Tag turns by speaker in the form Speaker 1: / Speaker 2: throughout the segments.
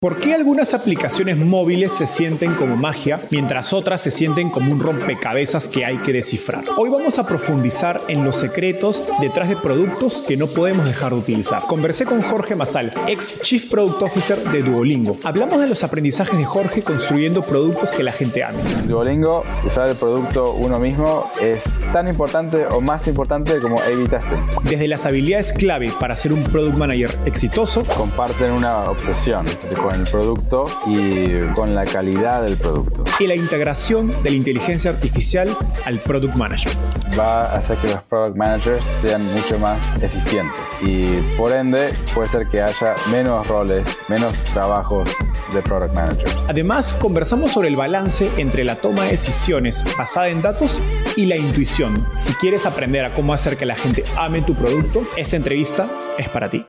Speaker 1: ¿Por qué algunas aplicaciones móviles se sienten como magia mientras otras se sienten como un rompecabezas que hay que descifrar? Hoy vamos a profundizar en los secretos detrás de productos que no podemos dejar de utilizar. Conversé con Jorge Masal, ex Chief Product Officer de Duolingo. Hablamos de los aprendizajes de Jorge construyendo productos que la gente ama.
Speaker 2: Duolingo, usar el producto uno mismo es tan importante o más importante como testing.
Speaker 1: Desde las habilidades clave para ser un product manager exitoso,
Speaker 2: comparten una obsesión con el producto y con la calidad del producto.
Speaker 1: Y la integración de la inteligencia artificial al product management.
Speaker 2: Va a hacer que los product managers sean mucho más eficientes y por ende puede ser que haya menos roles, menos trabajos de product manager.
Speaker 1: Además, conversamos sobre el balance entre la toma de decisiones basada en datos y la intuición. Si quieres aprender a cómo hacer que la gente ame tu producto, esta entrevista es para ti.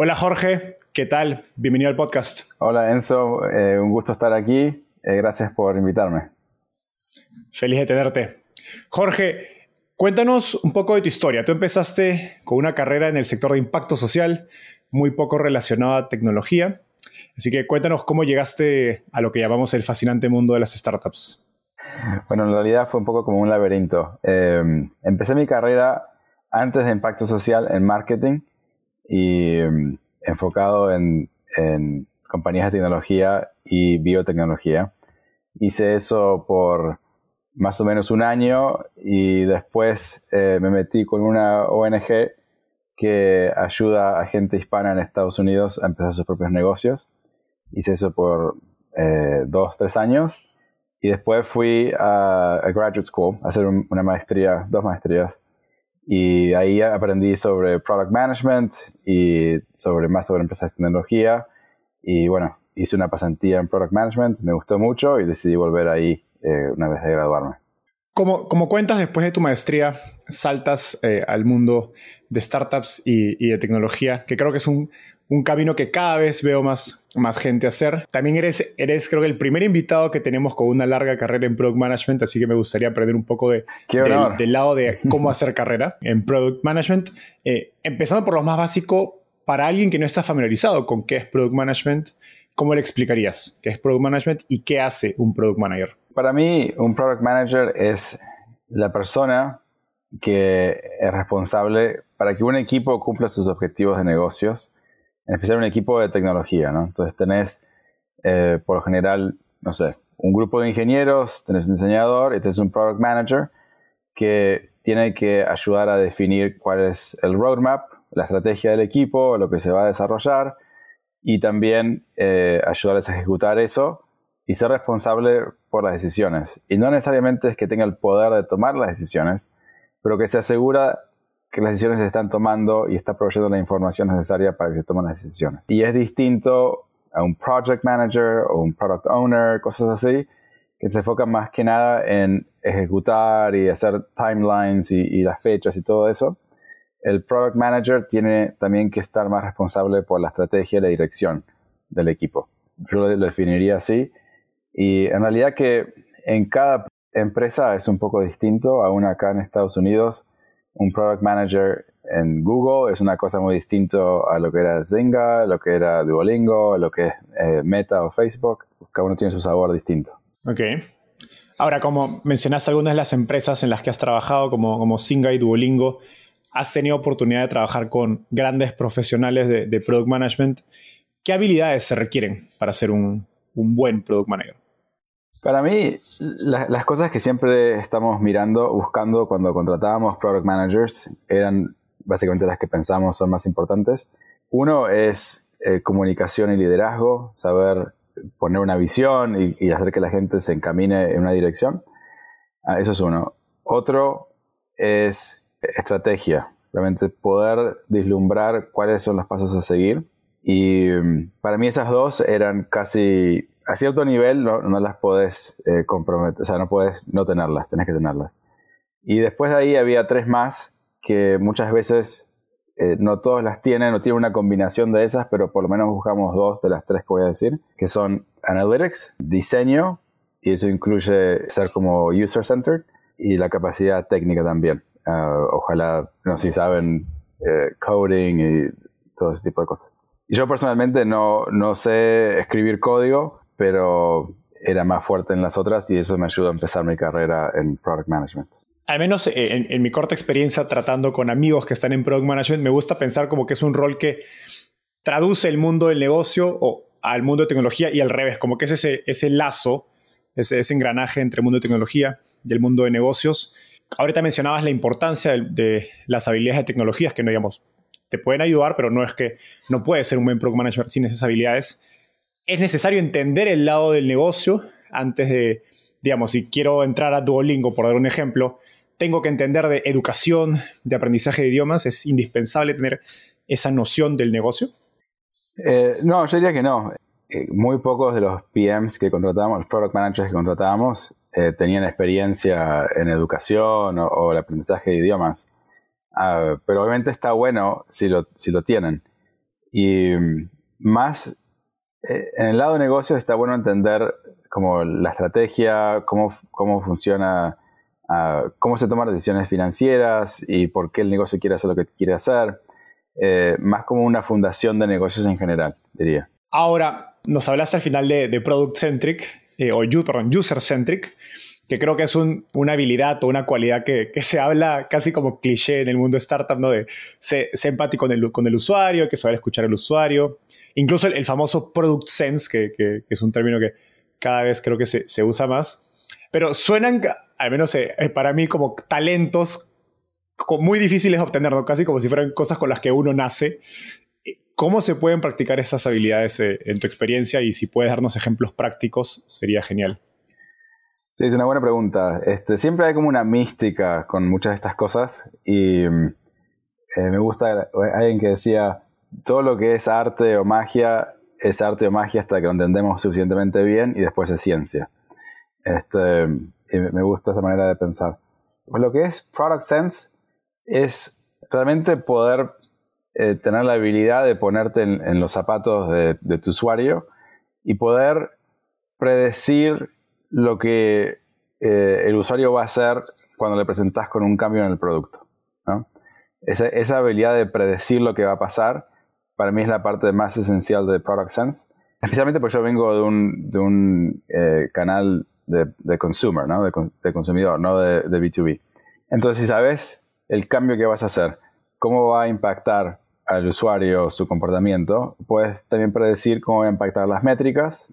Speaker 1: Hola Jorge, ¿qué tal? Bienvenido al podcast.
Speaker 2: Hola Enzo, eh, un gusto estar aquí. Eh, gracias por invitarme.
Speaker 1: Feliz de tenerte. Jorge, cuéntanos un poco de tu historia. Tú empezaste con una carrera en el sector de impacto social, muy poco relacionada a tecnología. Así que cuéntanos cómo llegaste a lo que llamamos el fascinante mundo de las startups.
Speaker 2: Bueno, en realidad fue un poco como un laberinto. Eh, empecé mi carrera antes de impacto social en marketing y mm, enfocado en, compañías de tecnología y biotecnología. Hice eso por más o menos un año y después eh, me metí con una ONG que ayuda a gente hispana en Estados Unidos a empezar sus propios negocios. Hice eso por eh, dos, tres años y después fui a, graduate school a hacer una maestría, dos maestrías y ahí aprendí sobre product management y sobre más sobre empresas de tecnología. Y bueno, hice una pasantía en product management, me gustó mucho y decidí volver ahí eh, una vez de graduarme.
Speaker 1: Como, como, cuentas, después de tu maestría, saltas eh, al mundo de startups y, y, de tecnología, que creo que es un, un camino que cada vez veo más, más gente hacer. También eres, eres, creo que el primer invitado que tenemos con una larga carrera en Product Management, así que me gustaría aprender un poco de, del lado de cómo hacer carrera en Product Management. Eh, empezando por lo más básico, para alguien que no está familiarizado con qué es Product Management, ¿cómo le explicarías qué es Product Management y qué hace un Product Manager?
Speaker 2: Para mí, un Product Manager es la persona que es responsable para que un equipo cumpla sus objetivos de negocios en especial un equipo de tecnología, ¿no? Entonces tenés, eh, por lo general, no sé, un grupo de ingenieros, tenés un diseñador y tenés un product manager que tiene que ayudar a definir cuál es el roadmap, la estrategia del equipo, lo que se va a desarrollar y también eh, ayudarles a ejecutar eso y ser responsable por las decisiones. Y no necesariamente es que tenga el poder de tomar las decisiones, pero que se asegura que las decisiones se están tomando y está proveyendo la información necesaria para que se tomen las decisiones. Y es distinto a un project manager o un product owner, cosas así, que se enfocan más que nada en ejecutar y hacer timelines y, las fechas y todo eso. El product manager tiene también que estar más responsable por la estrategia y la dirección del equipo. Yo lo definiría así. Y en realidad que en cada empresa es un poco distinto. Aún acá en Estados Unidos un product manager en Google es una cosa muy distinta a lo que era Zynga, lo que era Duolingo, lo que es eh, Meta o Facebook. Cada uno tiene su sabor distinto.
Speaker 1: Ok. Ahora, como mencionaste algunas de las empresas en las que has trabajado, como, como Zynga y Duolingo, has tenido oportunidad de trabajar con grandes profesionales de, product management. ¿Qué habilidades se requieren para ser un, buen product manager?
Speaker 2: Para mí, las cosas que siempre estamos mirando, buscando cuando contratábamos product managers, eran básicamente las que pensamos son más importantes. Uno es eh, comunicación y liderazgo, saber poner una visión y, hacer que la gente se encamine en una dirección. Ah, eso es uno. Otro es estrategia, realmente poder vislumbrar cuáles son los pasos a seguir. Y mm, para mí esas dos eran casi, a cierto nivel no, las puedes eh, comprometer, o sea, no puedes no tenerlas, tenés que tenerlas. Y después de ahí había tres más que muchas veces eh, no todos las tienen, no tienen una combinación de esas, pero por lo menos buscamos dos de las tres que voy a decir, que son Analytics, diseño, y eso incluye ser como user-centered, y la capacidad técnica también. Ah, ojalá, no sé si saben, eh, coding y todo ese tipo de cosas. Y yo personalmente no, no sé escribir código, pero era más fuerte en las otras y eso me ayudó a empezar mi carrera en Product Management
Speaker 1: al menos eh, en, mi corta experiencia tratando con amigos que están en Product Management, me gusta pensar como que es un rol que traduce el mundo del negocio o al mundo de tecnología y al revés, como que es ese, ese lazo, ese, engranaje entre el mundo de tecnología y el mundo de negocios. Ahorita mencionabas la importancia de, las habilidades de tecnologías que no digamos, te pueden ayudar, pero no es que no puedes ser un buen product manager sin esas habilidades. Es necesario entender el lado del negocio antes de, digamos, si quiero entrar a Duolingo, por dar un ejemplo, tengo que entender de educación, de aprendizaje de idiomas, es indispensable tener esa noción del negocio?
Speaker 2: Eh, no, yo diría que no. Eh, muy pocos de los PMs que contratábamos, los product managers que contratábamos, eh, tenían experiencia en educación o, el aprendizaje de idiomas. Ah, pero obviamente está bueno si lo, si lo tienen. Y mm, más, en el lado de negocio está bueno entender como la estrategia, cómo, cómo funciona cómo se toman decisiones financieras y por qué el negocio quiere hacer lo que quiere hacer. Eh, más como una fundación de negocios en general, diría.
Speaker 1: Ahora, nos hablaste al final de, Product Centric, eh, o User Centric, que creo que es una habilidad o una cualidad que, se habla casi como cliché en el mundo startup, ¿no? De ser, empático con el, con el usuario, que saber escuchar al usuario. Incluso el, famoso Product Sense, que, es un término que cada vez creo que se, se usa más. Pero suenan, al menos eh, eh, para mí, como talentos muy difíciles de obtener, casi como si fueran cosas con las que uno nace. ¿Cómo se pueden practicar estas habilidades eh, en tu experiencia? Y si puedes darnos ejemplos prácticos, sería genial.
Speaker 2: Sí, es una buena pregunta. Este, siempre hay como una mística con muchas de estas cosas y me gusta alguien que decía, todo lo que es arte o magia es arte o magia hasta que lo entendemos suficientemente bien y después es ciencia. Este, me gusta esa manera de pensar. Pues lo que es Product Sense es realmente poder eh, tener la habilidad de ponerte en, los zapatos de, tu usuario y poder predecir lo que eh, el usuario va a hacer cuando le presentas con un cambio en el producto. Esa, habilidad de predecir lo que va a pasar, para mí es la parte más esencial de Product Sense. Especialmente porque yo vengo de un, de un eh, canal de, consumer, ¿no? de, consumidor, no de, B2B. Entonces, si sabes el cambio que vas a hacer, cómo va a impactar al usuario su comportamiento, puedes también predecir cómo va a impactar las métricas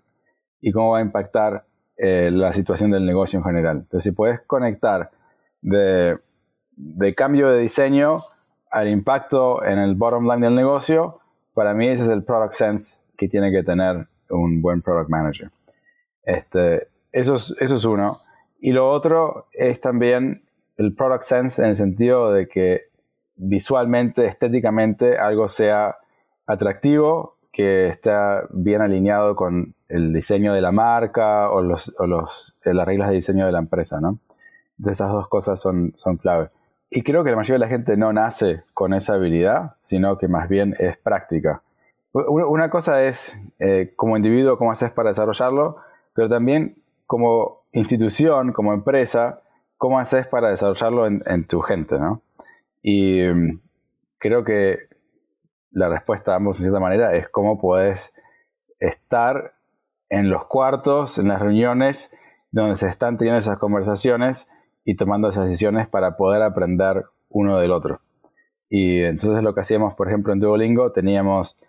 Speaker 2: y cómo va a impactar eh, la situación del negocio en general. Entonces, si puedes conectar de, de cambio de diseño al impacto en el bottom line del negocio, para mí ese es el product sense que tiene que tener un buen product manager. Este, eso es, uno. Y lo otro es también el product sense en el sentido de que visualmente, estéticamente, algo sea atractivo, que esté bien alineado con el diseño de la marca o, los, eh, las reglas de diseño de la empresa, ¿no? Entonces esas dos cosas son, son clave. Y creo que la mayoría de la gente no nace con esa habilidad, sino que más bien es práctica. Una cosa es eh, como individuo cómo haces para desarrollarlo, pero también como institución, como empresa, ¿cómo haces para desarrollarlo en, tu gente? ¿no? Y mm, creo que la respuesta a ambos, en cierta manera, es cómo puedes estar en los cuartos, en las reuniones, donde se están teniendo esas conversaciones y tomando esas decisiones para poder aprender uno del otro. Y entonces lo que hacíamos, por ejemplo, en Duolingo, teníamos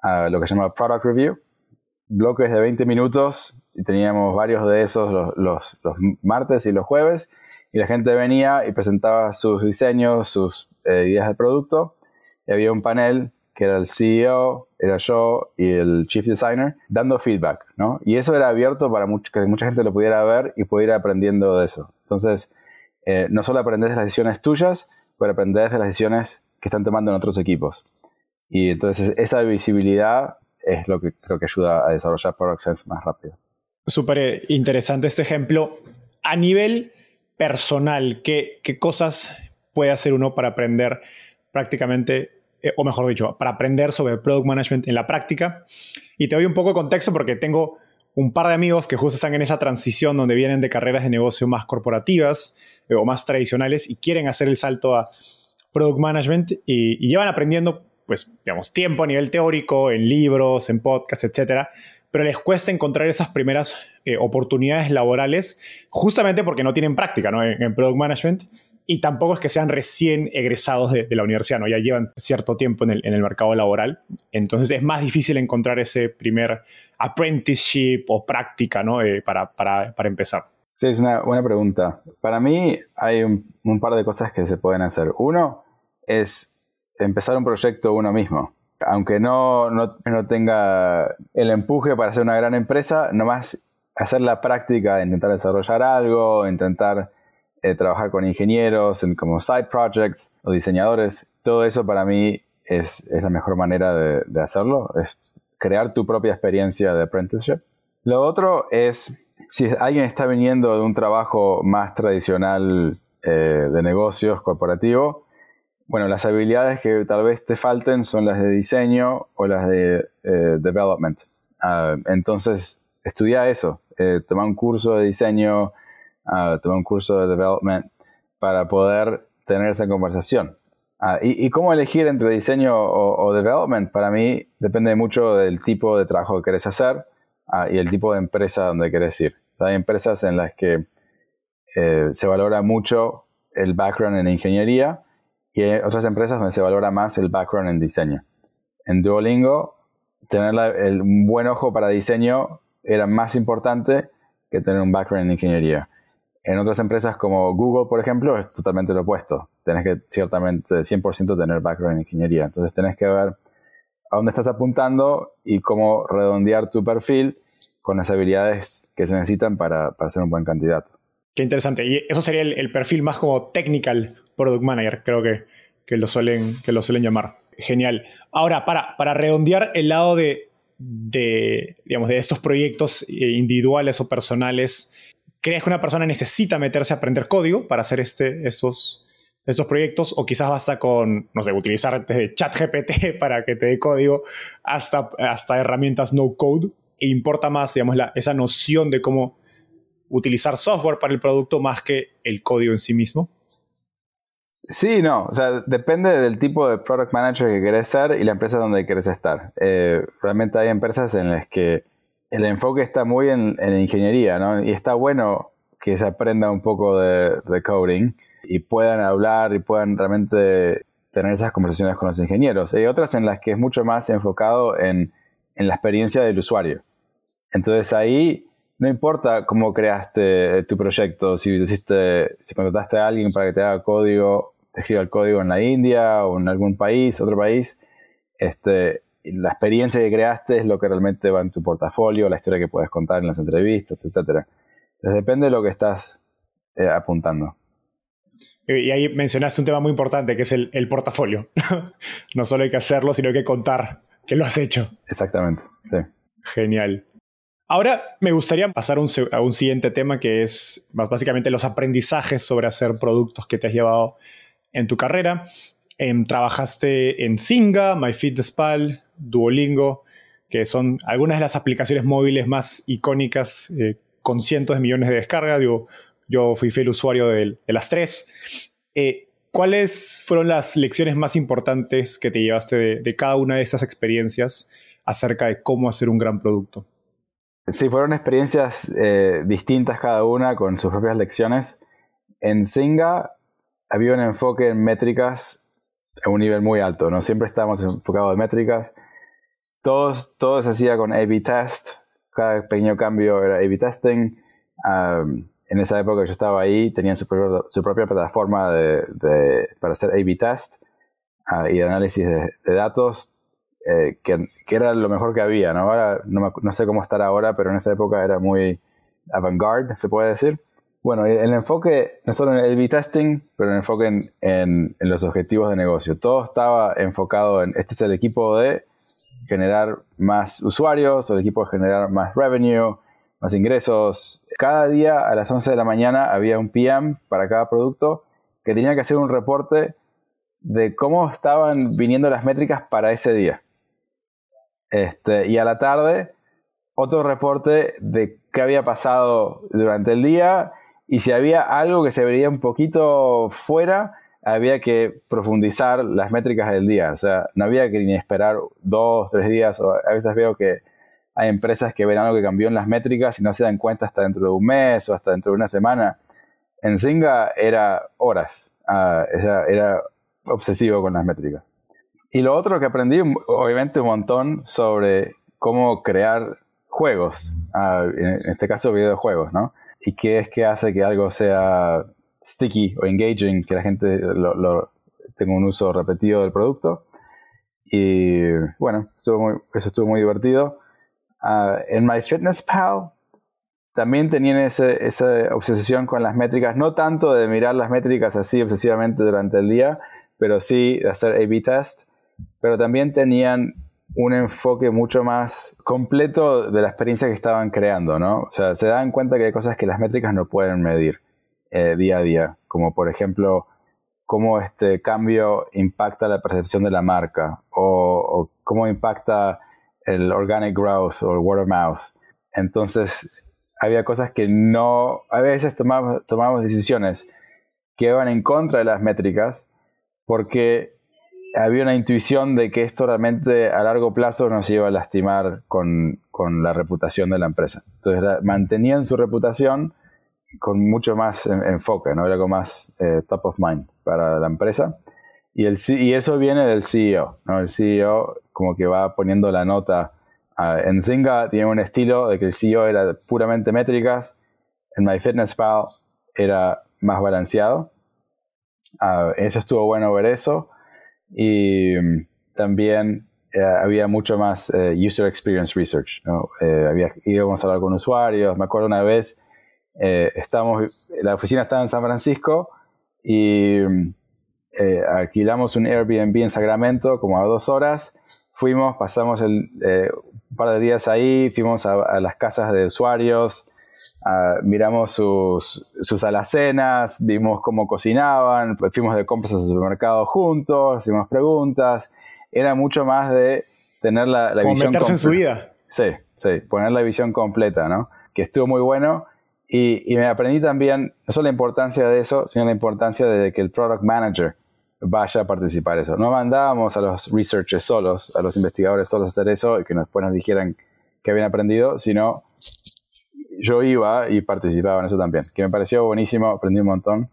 Speaker 2: ah, lo que se llama Product Review, bloques de 20 minutos, y teníamos varios de esos los, los, los, martes y los jueves, y la gente venía y presentaba sus diseños, sus eh, ideas de producto, y había un panel que era el CEO, era yo y el Chief Designer, dando feedback, ¿no? Y eso era abierto para que mucha gente lo pudiera ver y pudiera ir aprendiendo de eso. Entonces, eh, no solo aprender de las decisiones tuyas, pero aprender de las decisiones que están tomando en otros equipos. Y entonces esa visibilidad es lo que creo que ayuda a desarrollar Product más rápido.
Speaker 1: Súper interesante este ejemplo. A nivel personal, ¿qué, ¿qué cosas puede hacer uno para aprender prácticamente eh, o mejor dicho, para aprender sobre product management en la práctica. Y te doy un poco de contexto porque tengo un par de amigos que justo están en esa transición donde vienen de carreras de negocio más corporativas eh, o más tradicionales y quieren hacer el salto a product management y, llevan aprendiendo, pues, digamos, tiempo a nivel teórico, en libros, en podcasts, etcétera, pero les cuesta encontrar esas primeras eh, oportunidades laborales justamente porque no tienen práctica ¿no? en, en product management y tampoco es que sean recién egresados de, la universidad, ¿no? ya llevan cierto tiempo en el, mercado laboral, entonces es más difícil encontrar ese primer apprenticeship o práctica ¿no? Eh, para, para, para, empezar.
Speaker 2: Sí, es una buena pregunta. Para mí hay un, par de cosas que se pueden hacer. Uno es empezar un proyecto uno mismo. Aunque no, no, no tenga el empuje para ser una gran empresa, nomás hacer la práctica, intentar desarrollar algo, intentar eh, trabajar con ingenieros, en, como side projects o diseñadores, todo eso para mí es, es la mejor manera de, hacerlo, es crear tu propia experiencia de apprenticeship. Lo otro es, si alguien está viniendo de un trabajo más tradicional eh, de negocios corporativo, bueno, las habilidades que tal vez te falten son las de diseño o las de eh, development. Uh, entonces, estudia eso, eh, toma un curso de diseño, uh, tomé un curso de development para poder tener esa conversación. Uh, y, cómo elegir entre diseño o, development, para mí depende mucho del tipo de trabajo que querés hacer uh, y el tipo de empresa donde querés ir. hay empresas en las que eh, se valora mucho el background en ingeniería y hay otras empresas donde se valora más el background en diseño. En Duolingo, tener el, un buen ojo para diseño era más importante que tener un background en ingeniería. En otras empresas como Google, por ejemplo, es totalmente lo opuesto. Tenés que ciertamente 100% tener background en ingeniería. Entonces tenés que ver a dónde estás apuntando y cómo redondear tu perfil con las habilidades que se necesitan para, para ser un buen candidato.
Speaker 1: Qué interesante. Y eso sería el, perfil más como technical product manager, creo que, que, lo, suelen, que lo suelen llamar. Genial. Ahora, para, para redondear el lado de, de, digamos, de estos proyectos eh, individuales o personales, crees que una persona necesita meterse a aprender código para hacer este, estos, estos proyectos o quizás basta con, no sé, utilizar desde ChatGPT para que te dé código hasta, hasta herramientas no code e importa más, digamos, esa noción de cómo utilizar software para el producto más que el código en sí mismo?
Speaker 2: Sí, no, o sea, depende del tipo de product manager que querés ser y la empresa donde querés estar. Eh, realmente hay empresas en las que el enfoque está muy en, ingeniería, ¿no? Y está bueno que se aprenda un poco de, coding y puedan hablar y puedan realmente tener esas conversaciones con los ingenieros. Hay otras en las que es mucho más enfocado en, la experiencia del usuario. Entonces ahí no importa cómo creaste tu proyecto, si hiciste, si contrataste a alguien para que te haga código, te escriba el código en la India o en algún país, otro país, este, la experiencia que creaste es lo que realmente va en tu portafolio, la historia que puedes contar en las entrevistas, etc. Entonces depende de lo que estás eh, apuntando.
Speaker 1: Y ahí mencionaste un tema muy importante que es el, portafolio. no solo hay que hacerlo, sino hay que contar que lo has hecho.
Speaker 2: Exactamente, sí.
Speaker 1: Genial. Ahora me gustaría pasar a un siguiente tema que es básicamente los aprendizajes sobre hacer productos que te has llevado en tu carrera. Em, trabajaste en Singa, MyFitnessPal, Duolingo, que son algunas de las aplicaciones móviles más icónicas eh, con cientos de millones de descargas. Yo, fui fiel usuario de, las tres. Eh, ¿Cuáles fueron las lecciones más importantes que te llevaste de, cada una de estas experiencias acerca de cómo hacer un gran producto?
Speaker 2: Sí, fueron experiencias eh, distintas cada una con sus propias lecciones. En Singa había un enfoque en métricas a un nivel muy alto, ¿no? Siempre estábamos enfocados en métricas. Todos, todo se hacía con A-B test. Cada pequeño cambio era A-B testing en esa época yo estaba ahí, tenían su, propia plataforma de, para hacer A-B test uh, y análisis de, datos, eh, que, era lo mejor que había. ¿no? Ahora, no, sé cómo estar ahora, pero en esa época era muy avant-garde, se puede decir. Bueno, el, enfoque, no solo en el A-B testing, pero el enfoque en, en, los objetivos de negocio. Todo estaba enfocado en, este es el equipo de generar más usuarios, o el equipo generar más revenue, más ingresos. Cada día a las 11 de la mañana había un PM para cada producto que tenía que hacer un reporte de cómo estaban viniendo las métricas para ese día. Este, y a la tarde, otro reporte de qué había pasado durante el día y si había algo que se veía un poquito fuera, había que profundizar las métricas del día. O sea, no había que ni esperar dos, tres días. O a veces veo que hay empresas que ven algo que cambió en las métricas y no se dan cuenta hasta dentro de un mes o hasta dentro de una semana. En Zinga era horas, ah, era, obsesivo con las métricas. Y lo otro que aprendí, obviamente, un montón sobre cómo crear juegos, ah, en este caso videojuegos, ¿no? Y qué es que hace que algo sea sticky o engaging, que la gente lo, tenga un uso repetido del producto. Y bueno, eso estuvo muy divertido. Ah, en MyFitnessPal también tenían esa obsesión con las métricas, no tanto de mirar las métricas así obsesivamente durante el día, pero sí de hacer A-B test, pero también tenían un enfoque mucho más completo de la experiencia que estaban creando, ¿no? O sea, se dan cuenta que hay cosas que las métricas no pueden medir eh, día a día, como por ejemplo cómo este cambio impacta la percepción de la marca o cómo impacta el organic growth o el word of mouth. Entonces, había cosas que no, a veces tomamos, tomamos decisiones que iban en contra de las métricas porque había una intuición de que esto realmente a largo plazo nos iba a lastimar con, con la reputación de la empresa. Entonces mantenían su reputación con mucho más enfoque, ¿no? era algo más eh, top of mind para la empresa. Y, el, y eso viene del CEO. ¿no? El CEO como que va poniendo la nota. en Zynga tiene un estilo de que el CEO era puramente métricas, en MyFitnessPal era más balanceado. eso estuvo bueno ver eso. Y mm, también eh, había mucho más eh, user experience research. ¿no? Eh, había, íbamos a hablar con usuarios. Me acuerdo una vez, estábamos, la oficina estaba en San Francisco y mm, alquilamos un Airbnb en Sacramento como a dos horas fuimos, pasamos el, eh, un par de días ahí, fuimos a, las casas de usuarios, miramos sus, sus, alacenas, vimos cómo cocinaban, pues fuimos de compras al supermercado juntos, hicimos preguntas. Era mucho más de tener la, la
Speaker 1: visión. meterse en su vida.
Speaker 2: Sí, sí, poner la visión completa, ¿no? Que estuvo muy bueno. Y, y me aprendí también, no solo la importancia de eso, sino la importancia de que el product manager vaya a participar eso. No mandábamos a los researchers solos, a los investigadores solos a hacer eso y que después nos dijeran que habían aprendido, sino yo iba y participaba en eso también, que me pareció buenísimo, aprendí un montón.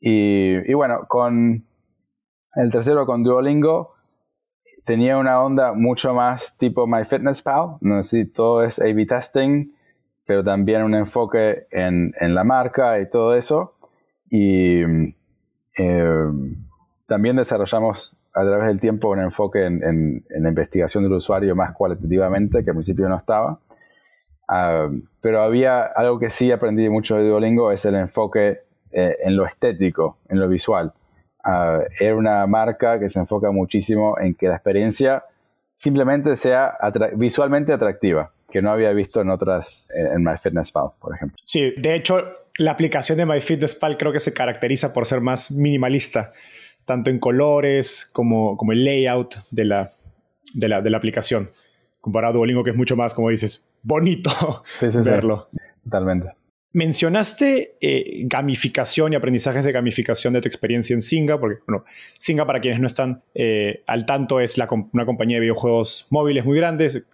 Speaker 2: Y, bueno, con el tercero, con Duolingo, tenía una onda mucho más tipo MyFitnessPal, sé si todo es A-B testing, pero también un enfoque en, en la marca y todo eso. Y eh, también desarrollamos a través del tiempo un enfoque en, la investigación del usuario más cualitativamente, que al principio no estaba. Ah, pero había algo que sí aprendí mucho de Duolingo, es el enfoque eh, en lo estético, en lo visual. Uh, era una marca que se enfoca muchísimo en que la experiencia simplemente sea visualmente atractiva, que no había visto en otras, en MyFitnessPal, por ejemplo.
Speaker 1: Sí, de hecho, la aplicación de MyFitnessPal creo que se caracteriza por ser más minimalista, tanto en colores como, como el layout de la, de la, de la aplicación, comparado a Duolingo que es mucho más, como dices, bonito verlo.
Speaker 2: Totalmente.
Speaker 1: Mencionaste eh, gamificación y aprendizajes de gamificación de tu experiencia en Singa, porque, bueno, Singa, para quienes no están eh, al tanto, es una compañía de videojuegos móviles muy grande.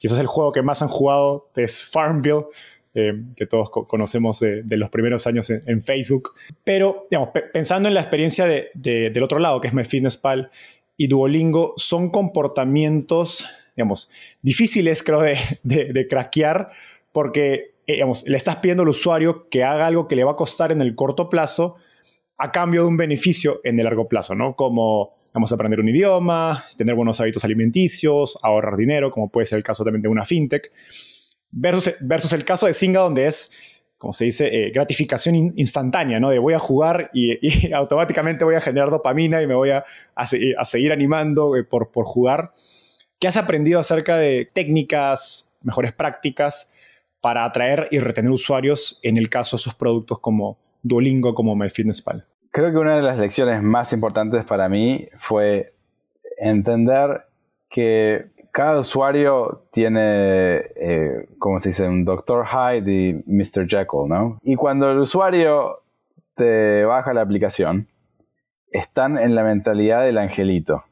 Speaker 1: quizás el juego que más han jugado es Farmville, eh, que todos conocemos de, los primeros años en, Facebook. Pero, digamos, pensando en la experiencia del otro lado, que es MyFitnessPal y Duolingo, son comportamientos, digamos, difíciles, creo, de, de craquear, porque eh, le estás pidiendo al usuario que haga algo que le va a costar en el corto plazo a cambio de un beneficio en el largo plazo, ¿no? Como vamos a aprender un idioma, tener buenos hábitos alimenticios, ahorrar dinero, como puede ser el caso también de una fintech, versus, versus el caso de Singa, donde es, como se dice, eh, gratificación instantánea, ¿no? De voy a jugar y, automáticamente voy a generar dopamina y me voy a, a, seguir animando eh, por, por jugar. ¿Qué has aprendido acerca de técnicas, mejores prácticas para atraer y retener usuarios en el caso de esos productos como Duolingo, como MyFitnessPal?
Speaker 2: Creo que una de las lecciones más importantes para mí fue entender que cada usuario tiene, eh, como se dice, un Dr. Hyde y Mr. Jekyll, ¿no? Y cuando el usuario te baja la aplicación, están en la mentalidad del angelito.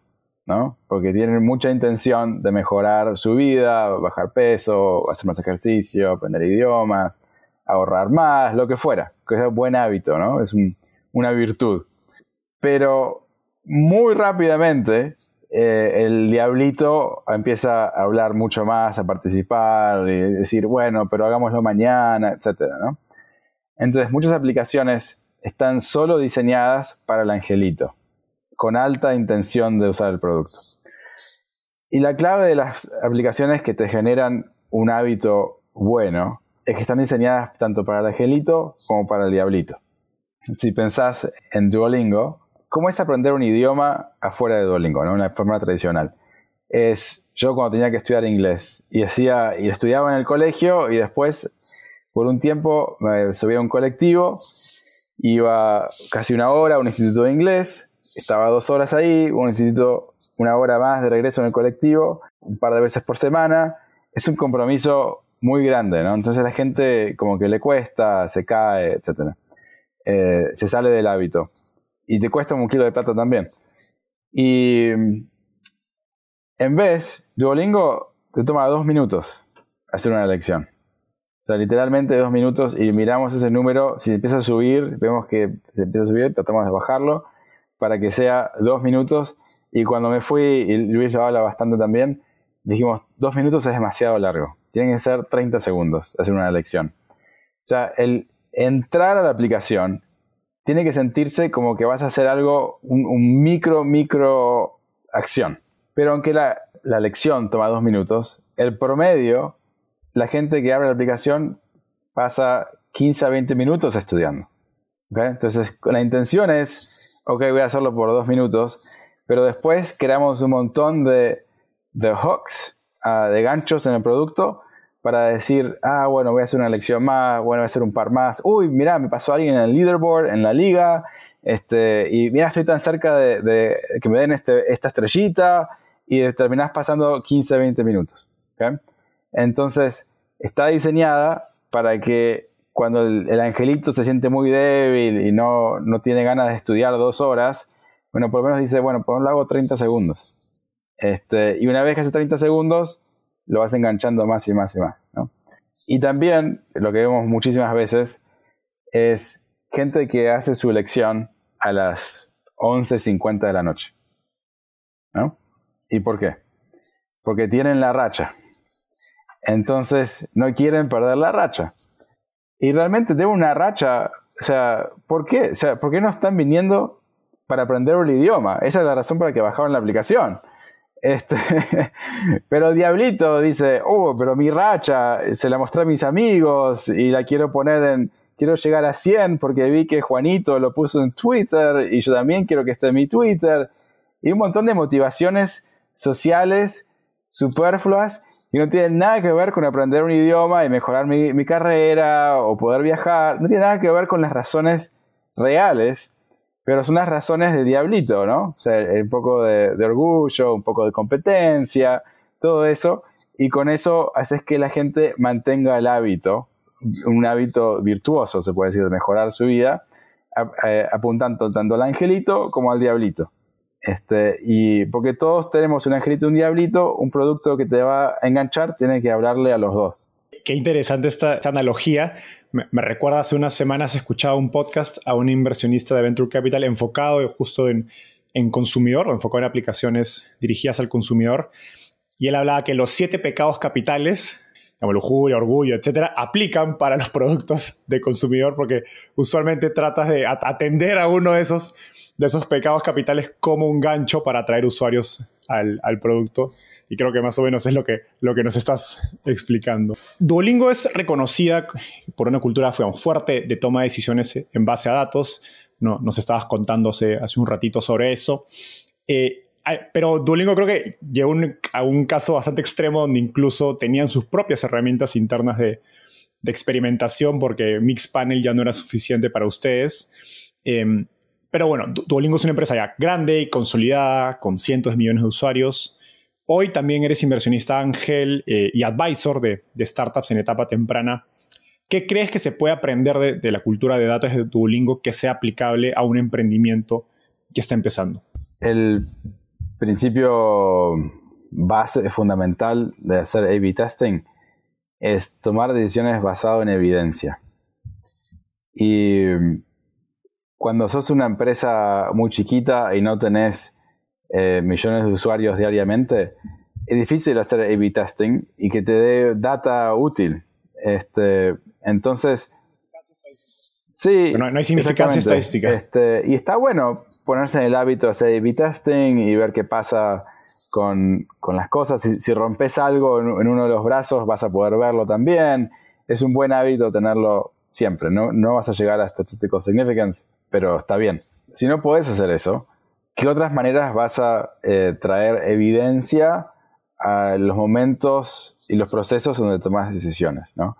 Speaker 2: ¿No? Porque tienen mucha intención de mejorar su vida, bajar peso, hacer más ejercicio, aprender idiomas, ahorrar más, lo que fuera, que es un buen hábito, ¿no? Es una virtud. Pero muy rápidamente eh, el diablito empieza a hablar mucho más, a participar, y decir, bueno, pero hagámoslo mañana, etcétera, ¿no? Entonces, muchas aplicaciones están solo diseñadas para el angelito con alta intención de usar el producto. Y la clave de las aplicaciones que te generan un hábito bueno es que están diseñadas tanto para el angelito como para el diablito. Si pensás en Duolingo, ¿cómo es aprender un idioma afuera de Duolingo, ¿no? una forma tradicional? Es yo cuando tenía que estudiar inglés y, hacía, y estudiaba en el colegio y después por un tiempo me subía a un colectivo, iba casi una hora a un instituto de inglés estaba dos horas ahí, necesito una hora más de regreso en el colectivo, un par de veces por semana. Es un compromiso muy grande, ¿no? Entonces la gente como que le cuesta, se cae, etc. Eh, se sale del hábito. Y te cuesta un kilo de plata también. Y en vez, Duolingo te toma dos minutos hacer una lección. O sea, literalmente dos minutos y miramos ese número. Si empieza a subir, vemos que se empieza a subir, tratamos de bajarlo para que sea dos minutos. Y cuando me fui, y Luis lo habla bastante también, dijimos, dos minutos es demasiado largo. Tienen que ser 30 segundos hacer una lección. O sea, el entrar a la aplicación tiene que sentirse como que vas a hacer algo, un, micro, micro acción. Pero aunque la, la lección toma dos minutos, el promedio, la gente que abre la aplicación pasa 15 a 20 minutos estudiando. Entonces, la intención es ok, voy a hacerlo por dos minutos, pero después creamos un montón de, de hooks, ah, de ganchos en el producto para decir, ah, bueno, voy a hacer una lección más, bueno, voy a hacer un par más. Uy, mira, me pasó alguien en el leaderboard, en la liga, este, y mira, estoy tan cerca de, que me den este, esta estrellita y terminás pasando 15, 20 minutos. Entonces, está diseñada para que cuando el, angelito se siente muy débil y no, tiene ganas de estudiar dos horas, bueno, por lo menos dice, bueno, pues lo hago 30 segundos. Este, y una vez que hace 30 segundos, lo vas enganchando más y más y más. Y también, lo que vemos muchísimas veces, es gente que hace su lección a las 11.50 de la noche. ¿no? ¿Y por qué? Porque tienen la racha. Entonces, no quieren perder la racha. Y realmente tengo una racha. O sea, ¿por qué? O sea, ¿por qué no están viniendo para aprender el idioma? Esa es la razón por la que bajaron la aplicación. Este, pero diablito dice, oh, pero mi racha se la mostré a mis amigos y la quiero poner en, quiero llegar a 100 porque vi que Juanito lo puso en Twitter y yo también quiero que esté en mi Twitter. Y un montón de motivaciones sociales superfluas y no tiene nada que ver con aprender un idioma y mejorar mi, carrera o poder viajar. No tiene nada que ver con las razones reales, pero son las razones de diablito, ¿no? O sea, un poco de, orgullo, un poco de competencia, todo eso. Y con eso haces que la gente mantenga el hábito un hábito virtuoso, se puede decir, de mejorar su vida, eh, apuntando tanto al angelito como al diablito. Este, y porque todos tenemos un angelito y un diablito, un producto que te va a enganchar, tiene que hablarle a los dos.
Speaker 1: Qué interesante esta, analogía. Me, recuerda hace unas semanas escuchaba un podcast a un inversionista de Venture Capital enfocado justo en, en consumidor o enfocado en aplicaciones dirigidas al consumidor. Y él hablaba que los siete pecados capitales como lujuria, orgullo, etcétera, aplican para los productos de consumidor porque usualmente tratas de atender a uno de esos, de esos pecados capitales como un gancho para atraer usuarios al, producto. Y creo que más o menos es lo que, lo que nos estás explicando. Duolingo es reconocida por una cultura fuerte de toma de decisiones en base a datos. No, nos estabas contando hace, un ratito sobre eso. Eh, pero Duolingo creo que llegó a un caso bastante extremo donde incluso tenían sus propias herramientas internas de, experimentación porque Mixpanel ya no era suficiente para ustedes. Em, pero bueno, Duolingo es una empresa ya grande y consolidada, con cientos de millones de usuarios. Hoy también eres inversionista ángel eh, y advisor de, startups en etapa temprana. ¿Qué crees que se puede aprender de, de la cultura de datos de Duolingo que sea aplicable a un emprendimiento que está empezando?
Speaker 2: El principio base fundamental de hacer A-B testing es tomar decisiones basadas en evidencia. Y cuando sos una empresa muy chiquita y no tenés eh, millones de usuarios diariamente, es difícil hacer A-B testing y que te dé data útil. Este, entonces, Sí.
Speaker 1: No, hay significancia estadística.
Speaker 2: Este, y está bueno ponerse en el hábito de hacer A-B testing y ver qué pasa con, las cosas. Si, rompes algo en, uno de los brazos, vas a poder verlo también. Es un buen hábito tenerlo siempre. No, no vas a llegar a statistical significance, pero está bien. Si no puedes hacer eso, ¿qué otras maneras vas a eh, traer evidencia a los momentos y los procesos donde tomas decisiones? ¿no? O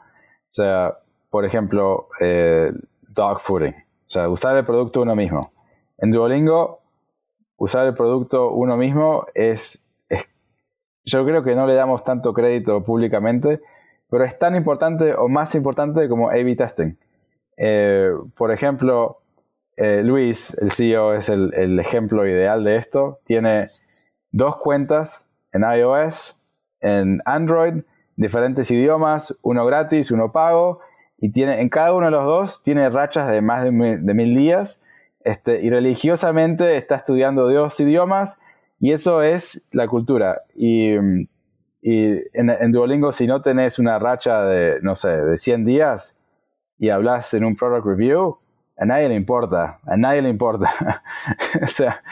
Speaker 2: sea, por ejemplo, eh, dogfooding. O sea, usar el producto uno mismo. En Duolingo, usar el producto uno mismo es, yo creo que no le damos tanto crédito públicamente, pero es tan importante o más importante como A-B testing. Eh, por ejemplo, eh, Luis, el CEO, es el, ejemplo ideal de esto. Tiene dos cuentas en iOS, en Android, diferentes idiomas, uno gratis, uno pago, y tiene, en cada uno de los dos tiene rachas de más de mil, días este, y religiosamente está estudiando dos idiomas y eso es la cultura. Y, y en, Duolingo si no tenés una racha de, no sé, de 100 días y hablas en un product review, a nadie le importa, a nadie le importa. o sea,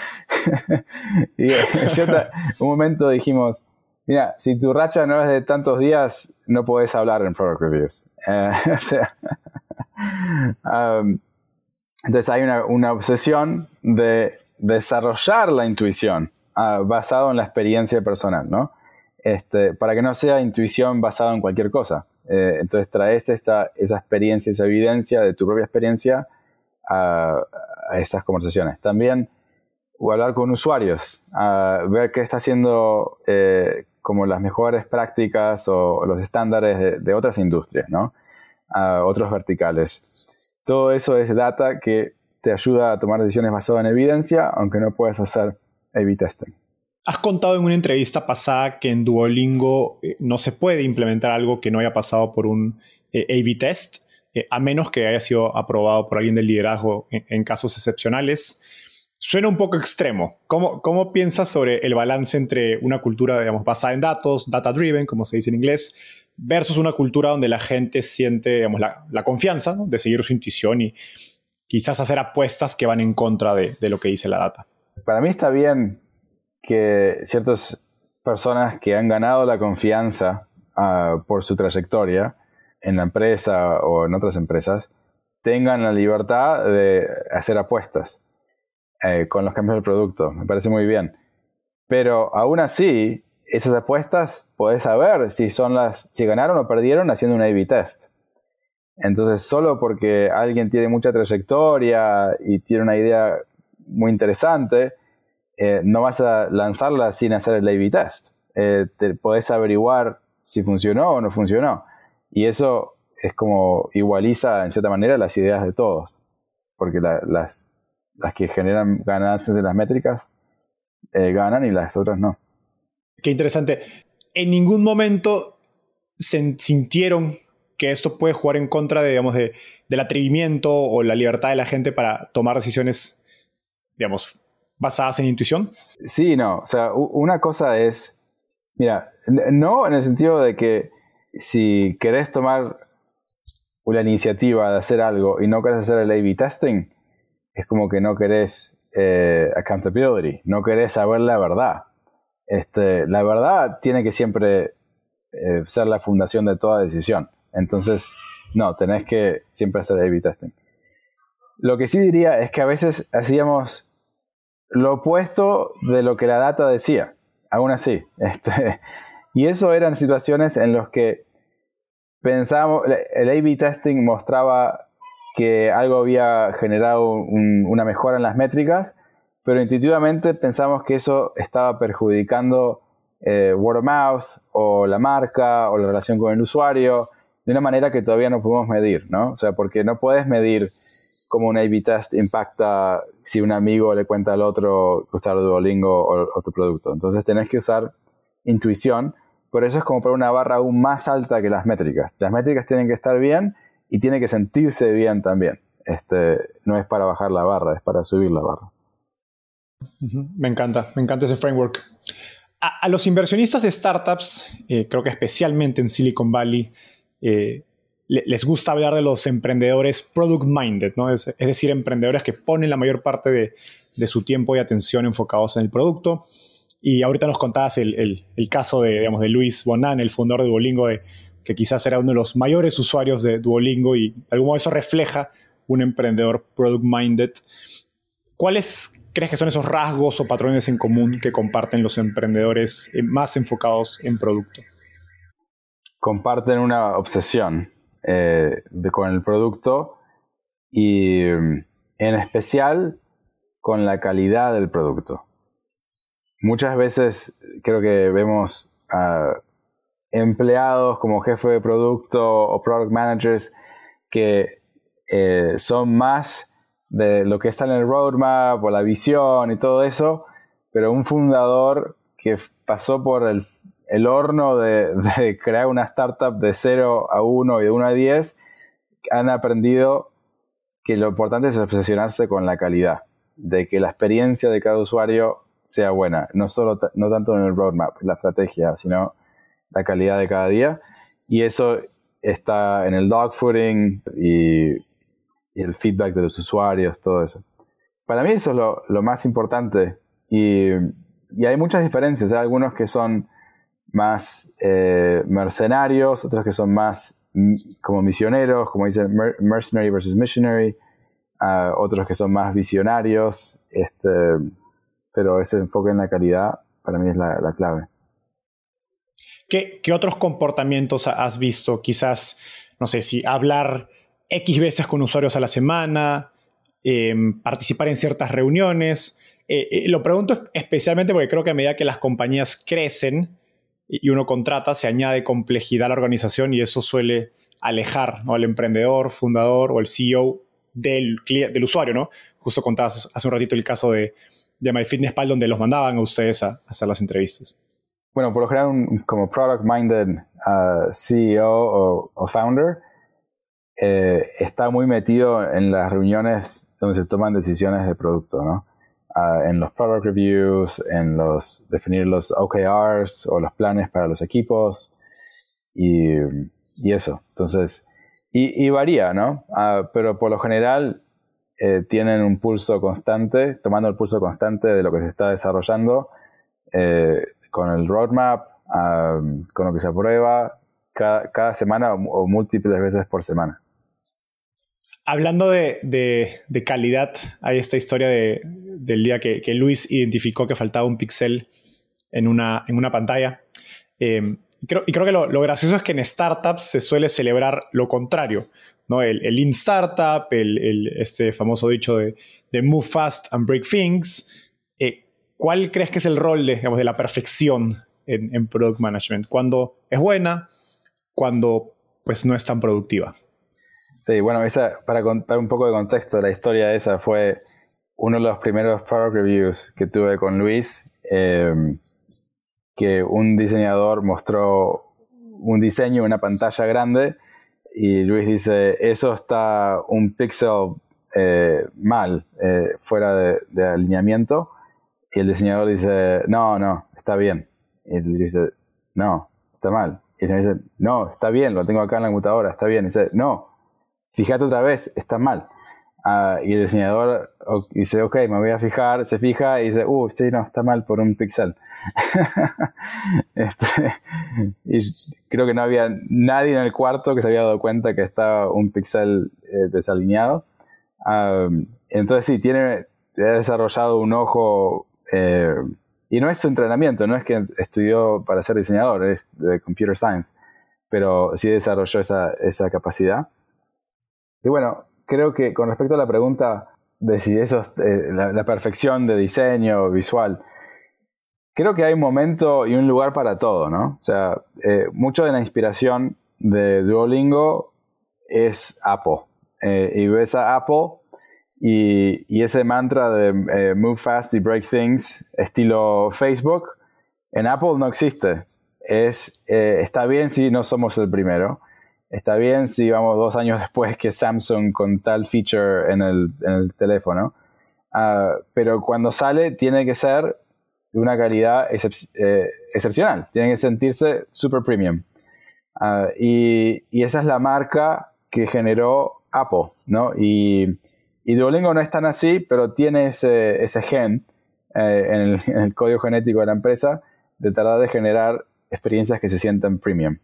Speaker 2: y en un momento dijimos, Mira, si tu racha no es de tantos días, no puedes hablar en product reviews. Eh, um, entonces hay una, obsesión de desarrollar la intuición uh, basado en la experiencia personal, ¿no? Este, para que no sea intuición basada en cualquier cosa. Eh, entonces traes esa, esa, experiencia, esa evidencia de tu propia experiencia a, a esas conversaciones. También o hablar con usuarios, a ver qué está haciendo, eh, como las mejores prácticas o los estándares de, otras industrias, ¿no? Otros verticales. Todo eso es data que te ayuda a tomar decisiones basadas en evidencia, aunque no puedas hacer A-B testing.
Speaker 1: Has contado en una entrevista pasada que en Duolingo eh, no se puede implementar algo que no haya pasado por un eh, A-B test, eh, a menos que haya sido aprobado por alguien del liderazgo en casos excepcionales. Suena un poco extremo. ¿Cómo, ¿Cómo, piensas sobre el balance entre una cultura, digamos, basada en datos, data-driven, como se dice en inglés, versus una cultura donde la gente siente, digamos, la, confianza de seguir su intuición y quizás hacer apuestas que van en contra de, de, lo que dice la data?
Speaker 2: Para mí está bien que ciertas personas que han ganado la confianza uh, por su trayectoria en la empresa o en otras empresas tengan la libertad de hacer apuestas eh, con los cambios del producto. Me parece muy bien. Pero aún así, esas apuestas puedes saber si son las, si ganaron o perdieron haciendo un A-B test. Entonces, solo porque alguien tiene mucha trayectoria y tiene una idea muy interesante, eh, no vas a lanzarla sin hacer el A-B test. Eh, te podés averiguar si funcionó o no funcionó. Y eso es como igualiza en cierta manera las ideas de todos, porque las, las que generan ganancias en las métricas eh, ganan y las otras no.
Speaker 1: Qué interesante. En ningún momento se sintieron que esto puede jugar en contra de, digamos, de, del atrevimiento o la libertad de la gente para tomar decisiones, digamos, basadas en intuición?
Speaker 2: Sí, no. O sea, una cosa es, mira, no en el sentido de que si querés tomar una iniciativa de hacer algo y no querés hacer el A-B testing, es como que no querés eh, accountability, no querés saber la verdad. Este, la verdad tiene que siempre eh, ser la fundación de toda decisión. Entonces, no, tenés que siempre hacer A-B testing. Lo que sí diría es que a veces hacíamos lo opuesto de lo que la data decía, aún así. Este, y eso eran situaciones en las que pensábamos, el A-B testing mostraba que algo había generado una mejora en las métricas, pero intuitivamente pensamos que eso estaba perjudicando eh, word of mouth o la marca o la relación con el usuario de una manera que todavía no podemos medir, ¿no? O sea, porque no puedes medir cómo un A-B test impacta si un amigo le cuenta al otro usar Duolingo o, o tu producto. Entonces tenés que usar intuición, por eso es como para una barra aún más alta que las métricas. Las métricas tienen que estar bien y tiene que sentirse bien también. Este, no es para bajar la barra, es para subir la barra.
Speaker 1: Me encanta, me encanta ese framework. A, los inversionistas de startups, eh, creo que especialmente en Silicon Valley, eh, les gusta hablar de los emprendedores product minded, ¿no? Es, decir, emprendedores que ponen la mayor parte de, de, su tiempo y atención enfocados en el producto. Y ahorita nos contabas el, caso de, digamos, de Luis Bonan, el fundador de Duolingo, de, que quizás era uno de los mayores usuarios de Duolingo y de algún modo eso refleja un emprendedor product minded. ¿Cuáles crees que son esos rasgos o patrones en común que comparten los emprendedores eh, más enfocados en producto?
Speaker 2: Comparten una obsesión eh, con el producto y mm, en especial con la calidad del producto. Muchas veces creo que vemos a empleados como jefe de producto o product managers que eh, son más de lo que está en el roadmap o la visión y todo eso, pero un fundador que pasó por el, horno de, crear una startup de 0 a 1 y de 1 a 10, han aprendido que lo importante es obsesionarse con la calidad, de que la experiencia de cada usuario sea buena, no, solo no tanto en el roadmap, la estrategia, sino la calidad de cada día. Y eso está en el dogfooding y y el feedback de los usuarios, todo eso. Para mí eso es lo, más importante y, hay muchas diferencias. Hay algunos que son más eh, mercenarios, otros que son más mm, como misioneros, como dicen mercenary versus missionary, uh, otros que son más visionarios, este, pero ese enfoque en la calidad para mí es la, clave.
Speaker 1: ¿Qué, ¿Qué, otros comportamientos has visto? Quizás, no sé, si hablar X veces con usuarios a la semana, em, participar en ciertas reuniones. Eh, eh, lo pregunto especialmente porque creo que a medida que las compañías crecen y uno contrata, se añade complejidad a la organización y eso suele alejar al emprendedor, fundador o el CEO del, del usuario, ¿no? Justo contabas hace un ratito el caso de, de MyFitnessPal donde los mandaban a ustedes a, hacer las entrevistas.
Speaker 2: Bueno, por lo general, como product-minded uh, CEO o founder, eh, está muy metido en las reuniones donde se toman decisiones de producto, ¿no? Ah, en los product reviews, en los definir los OKRs o los planes para los equipos y, eso. Entonces, y, varía, ¿no? Ah, pero por lo general eh, tienen un pulso constante, tomando el pulso constante de lo que se está desarrollando eh, con el roadmap, ah, con lo que se aprueba cada, cada semana o múltiples veces por semana.
Speaker 1: Hablando de, calidad, hay esta historia del día que, Luis identificó que faltaba un pixel en una, en una pantalla. Em, y creo, que lo, gracioso es que en startups se suele celebrar lo contrario, ¿no? El, el in startup, el, este famoso dicho de, move fast and break things. ¿Cuál crees que es el rol de, de la perfección en, product management? ¿Cuándo es buena? ¿Cuándo pues no es tan productiva.
Speaker 2: Sí, bueno, esa, para contar un poco de contexto, la historia esa fue uno de los primeros product reviews que tuve con Luis, eh, que un diseñador mostró un diseño, una pantalla grande, y Luis dice, eso está un pixel eh, mal, eh, fuera de, alineamiento, y el diseñador dice, no, no, está bien. Y él dice, no, está mal. Y el dice, no, está bien, lo tengo acá en la computadora, está bien. Y dice, no, fíjate otra vez, está mal. Ah, y el diseñador dice, ok, me voy a fijar, se fija y dice, uh, sí, no, está mal por un pixel. Este, y creo que no había nadie en el cuarto que se había dado cuenta que estaba un pixel eh, desalineado. Ah, entonces sí, tiene, ha desarrollado un ojo, eh, y no es su entrenamiento, no es que estudió para ser diseñador, es de computer science, pero sí desarrolló esa, esa capacidad. Y bueno, creo que con respecto a la pregunta de si eso es eh, la, perfección de diseño visual, creo que hay un momento y un lugar para todo, ¿no? O sea, eh, mucho de la inspiración de Duolingo es Apple. Eh, y ves a Apple y, y ese mantra de move fast y break things, estilo Facebook, en Apple no existe. Es, está bien si no somos el primero está bien si vamos dos años después que Samsung con tal feature en el, teléfono, ah, pero cuando sale tiene que ser de una calidad eh, excepcional, tiene que sentirse super premium. Ah, y, esa es la marca que generó Apple, ¿no? Y, Duolingo no es tan así, pero tiene ese, gen eh, en, el, código genético de la empresa de tratar de generar experiencias que se sientan premium.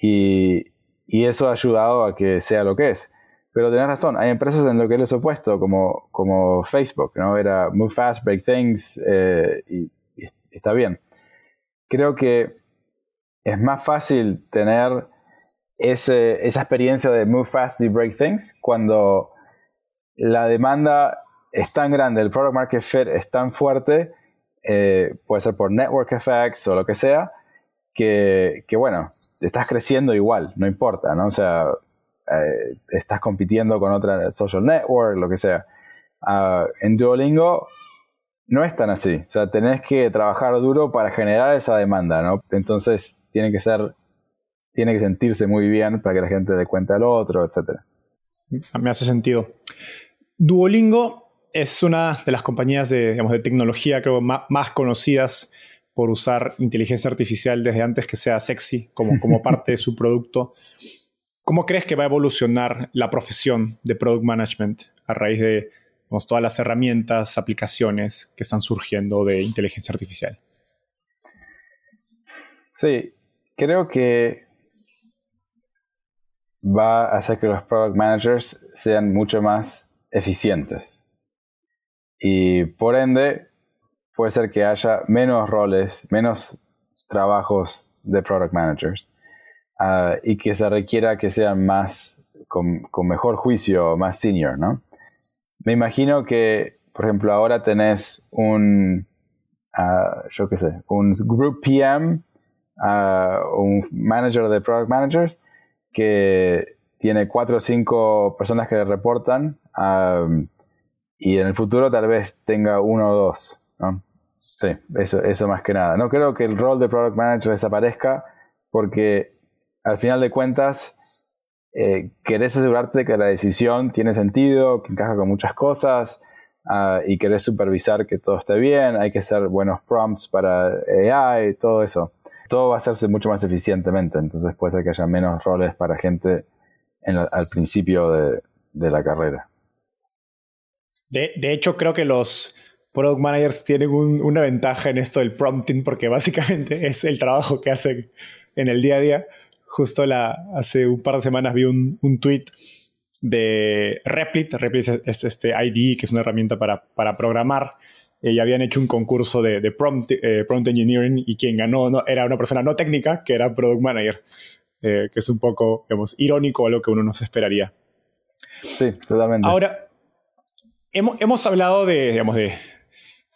Speaker 2: Y, y eso ha ayudado a que sea lo que es. Pero tenés razón, hay empresas en lo que es opuesto, como, Facebook, ¿no? Era move fast, break things, eh, y, está bien. Creo que es más fácil tener esa experiencia de move fast y break things cuando la demanda es tan grande, el product market fit es tan fuerte, eh, puede ser por network effects o lo que sea, que, bueno, estás creciendo igual, no importa, ¿no? O sea, eh, estás compitiendo con otra social network, lo que sea. Ah, en Duolingo no es tan así. O sea, tenés que trabajar duro para generar esa demanda, ¿no? Entonces tiene que ser, tiene que sentirse muy bien para que la gente dé cuenta al otro, etc.
Speaker 1: Me hace sentido. Duolingo es una de las compañías de, digamos, de tecnología creo más conocidas por usar inteligencia artificial desde antes que sea sexy como, como parte de su producto. ¿Cómo crees que va a evolucionar la profesión de Product Management a raíz de todas las herramientas, aplicaciones que están surgiendo de inteligencia artificial?
Speaker 2: Sí, creo que va a hacer que los product managers sean mucho más eficientes. Y por ende, puede ser que haya menos roles, menos trabajos de product managers ah, y que se requiera que sean más con, mejor juicio, más senior, ¿no? Me imagino que, por ejemplo, ahora tenés un, uh, yo qué sé, un group PM, ah, un manager de product managers que tiene cuatro o cinco personas que le reportan y en el futuro tal vez tenga uno o dos. ¿no? Sí, eso, eso más que nada. No creo que el rol de Product Manager desaparezca porque al final de cuentas eh, querés asegurarte que la decisión tiene sentido, que encaja con muchas cosas ah, y querés supervisar que todo esté bien, hay que hacer buenos prompts para AI, todo eso. Todo va a hacerse mucho más eficientemente, entonces puede ser que haya menos roles para gente al principio de, la carrera.
Speaker 1: de hecho, creo que los, product managers tienen una ventaja en esto del prompting porque básicamente es el trabajo que hacen en el día a día. Justo hace un par de semanas vi un, un tweet de Replit. Replit es este ID, que es una herramienta para, para programar. Eh, y habían hecho un concurso de, de prompt, eh, prompt, engineering y quien ganó no, era una persona no técnica, que era product manager, eh, que es un poco, digamos, irónico a lo que uno no se esperaría.
Speaker 2: Sí, totalmente.
Speaker 1: Ahora, hemos, hemos hablado de, digamos, de,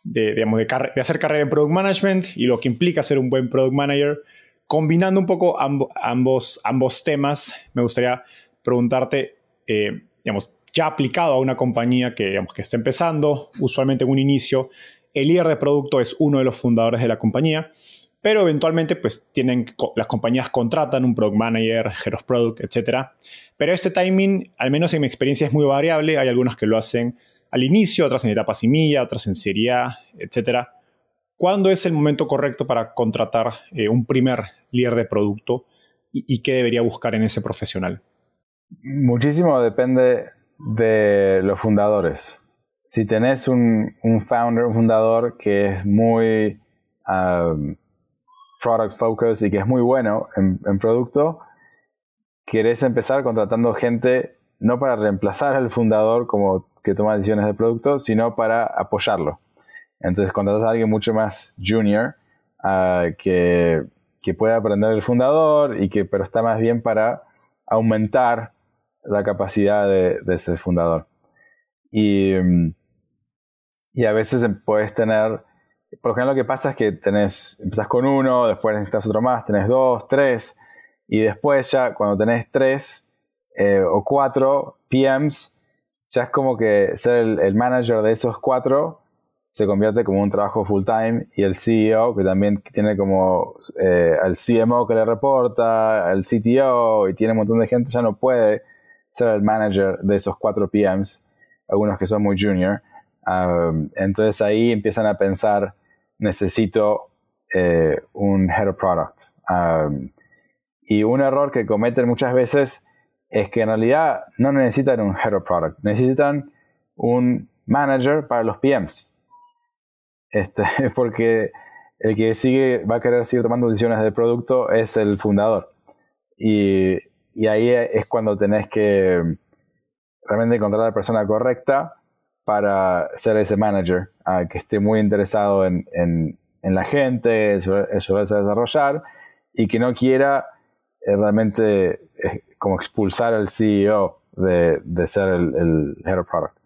Speaker 1: de, digamos, de, hacer carrera en product management y lo que implica ser un buen product manager. combinando un poco ambos, ambos temas, me gustaría preguntarte, eh, digamos, ya aplicado a una compañía que, digamos, que está empezando, usualmente en un inicio, el líder de producto es uno de los fundadores de la compañía, pero eventualmente pues tienen, las compañías contratan un product manager, head of product, etc. Pero este timing, al menos en mi experiencia, es muy variable. Hay algunas que lo hacen al inicio, otras en etapa semilla, otras en serie A, etc. ¿Cuándo es el momento correcto para contratar eh, un primer líder de producto y, qué debería buscar en ese profesional?
Speaker 2: Muchísimo depende de los fundadores. Si tenés un, founder, un fundador que es muy product focus y que es muy bueno en, producto, querés empezar contratando gente no para reemplazar al fundador como que toma decisiones de producto, sino para apoyarlo. Entonces contratas a alguien mucho más junior uh, que, que pueda aprender el fundador y que pero está más bien para aumentar la capacidad de, ese fundador. Y, y, a veces puedes tener, por lo general lo que pasa es que tenés, empezás con uno, después necesitas otro más, tenés dos, tres, y después ya cuando tenés tres eh, o cuatro PMs, ya es como que ser el, manager de esos cuatro se convierte como un trabajo full time y el CEO, que también tiene como eh, al CMO que le reporta, al CTO y tiene un montón de gente, ya no puede ser el manager de esos cuatro PMs, algunos que son muy junior. Um, entonces ahí empiezan a pensar, necesito eh, un head of product. Y un error que cometen muchas veces es que en realidad no necesitan un head of product, necesitan un manager para los PMs. Este, porque el que sigue va a querer seguir tomando decisiones del producto es el fundador. Y y ahí es cuando tenés que realmente encontrar la persona correcta para ser ese manager, que esté muy interesado en, la gente, en su, desarrollar y que no quiera eh, realmente eh, como expulsar al CEO de, ser el, head of product.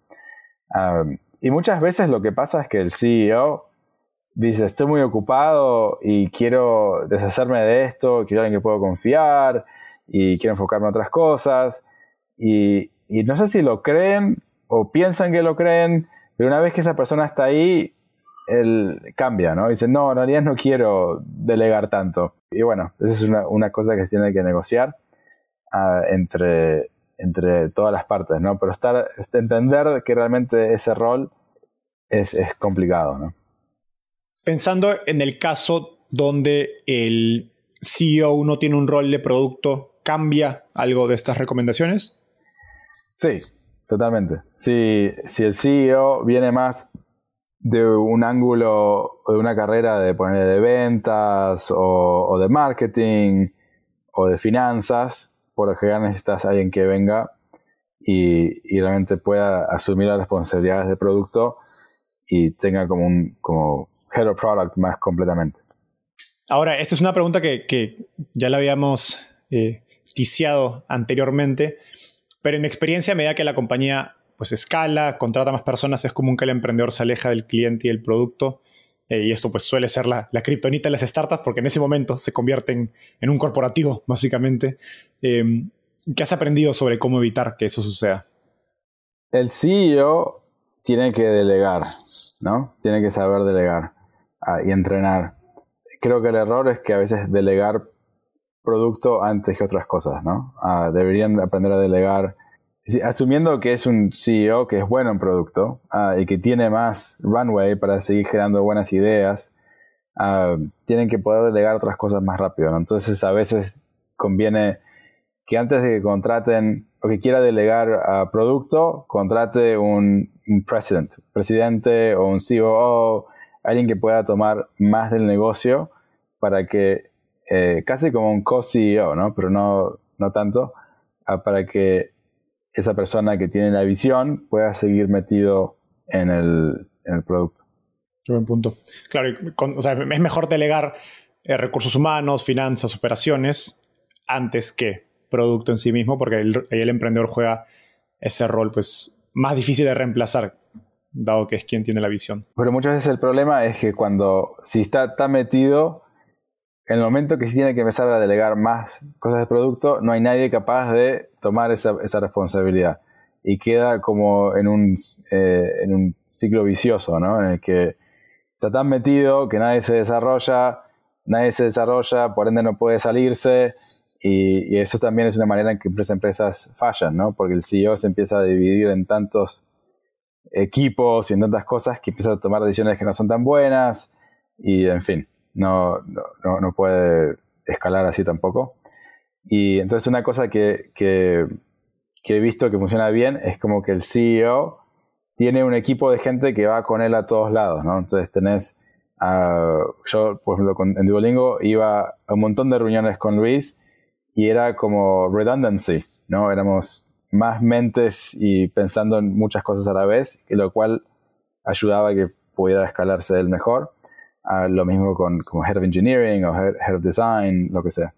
Speaker 2: Um, y muchas veces lo que pasa es que el CEO dice, estoy muy ocupado y quiero deshacerme de esto, quiero alguien que puedo confiar y quiero enfocarme en otras cosas. Y, no sé si lo creen o piensan que lo creen, pero una vez que esa persona está ahí, él cambia, ¿no? Dice, no, en realidad no quiero delegar tanto. Y bueno, esa es una, cosa que se tiene que negociar ah, entre, entre todas las partes, ¿no? Pero estar, entender que realmente ese rol es, es complicado, ¿no?
Speaker 1: Pensando en el caso donde el CEO no tiene un rol de producto, ¿cambia algo de estas recomendaciones?
Speaker 2: Sí, totalmente. Si, si el CEO viene más de un ángulo, de una carrera de poner de ventas o, de marketing o de finanzas, por lo general necesitas a alguien que venga y, realmente pueda asumir las responsabilidades de producto y tenga como un como head of product más completamente.
Speaker 1: Ahora, esta es una pregunta que, ya la habíamos eh, anteriormente, pero en mi experiencia, a medida que la compañía pues escala, contrata más personas, es común que el emprendedor se aleja del cliente y el producto. Eh, y esto pues suele ser la, la kriptonita de las startups porque en ese momento se convierten en un corporativo, básicamente. Em, ¿Qué has aprendido sobre cómo evitar que eso suceda?
Speaker 2: El CEO tiene que delegar, ¿no? Tiene que saber delegar ah, y entrenar creo que el error es que a veces delegar producto antes que otras cosas, ¿no? Ah, deberían aprender a delegar, asumiendo que es un CEO que es bueno en producto ah, y que tiene más runway para seguir generando buenas ideas, ah, tienen que poder delegar otras cosas más rápido, ¿no? Entonces a veces conviene que antes de que contraten o que quiera delegar a producto, contrate un, president, presidente o un COO alguien que pueda tomar más del negocio para que, eh, casi como un co-CEO, ¿no? Pero no, no tanto, para que esa persona que tiene la visión pueda seguir metido en el, en el producto.
Speaker 1: buen punto. Claro, o sea, es mejor delegar eh, recursos humanos, finanzas, operaciones, antes que producto en sí mismo, porque el, el emprendedor juega ese rol pues, más difícil de reemplazar dado que es quien tiene la visión.
Speaker 2: Pero muchas veces el problema es que cuando, si está tan metido, en el momento que se tiene que empezar a delegar más cosas de producto, no hay nadie capaz de tomar esa, esa responsabilidad. Y queda como en un, eh, en un ciclo vicioso, ¿no? En el que está tan metido que nadie se desarrolla, nadie se desarrolla, por ende no puede salirse. Y, eso también es una manera en que empresas, empresas fallan, ¿no? Porque el CEO se empieza a dividir en tantos equipos y en tantas cosas que empieza a tomar decisiones que no son tan buenas. Y en fin no, no, no, puede escalar así tampoco. Y entonces una cosa que, que, he visto que funciona bien es como que el CEO tiene un equipo de gente que va con él a todos lados, ¿no? Entonces tenés, yo por ejemplo en Duolingo iba a un montón de reuniones con Luis y era como redundancy, ¿no? Éramos más mentes y pensando en muchas cosas a la vez, lo cual ayudaba a que pudiera escalarse él mejor lo mismo con como Head of Engineering o Head, of Design, lo que sea.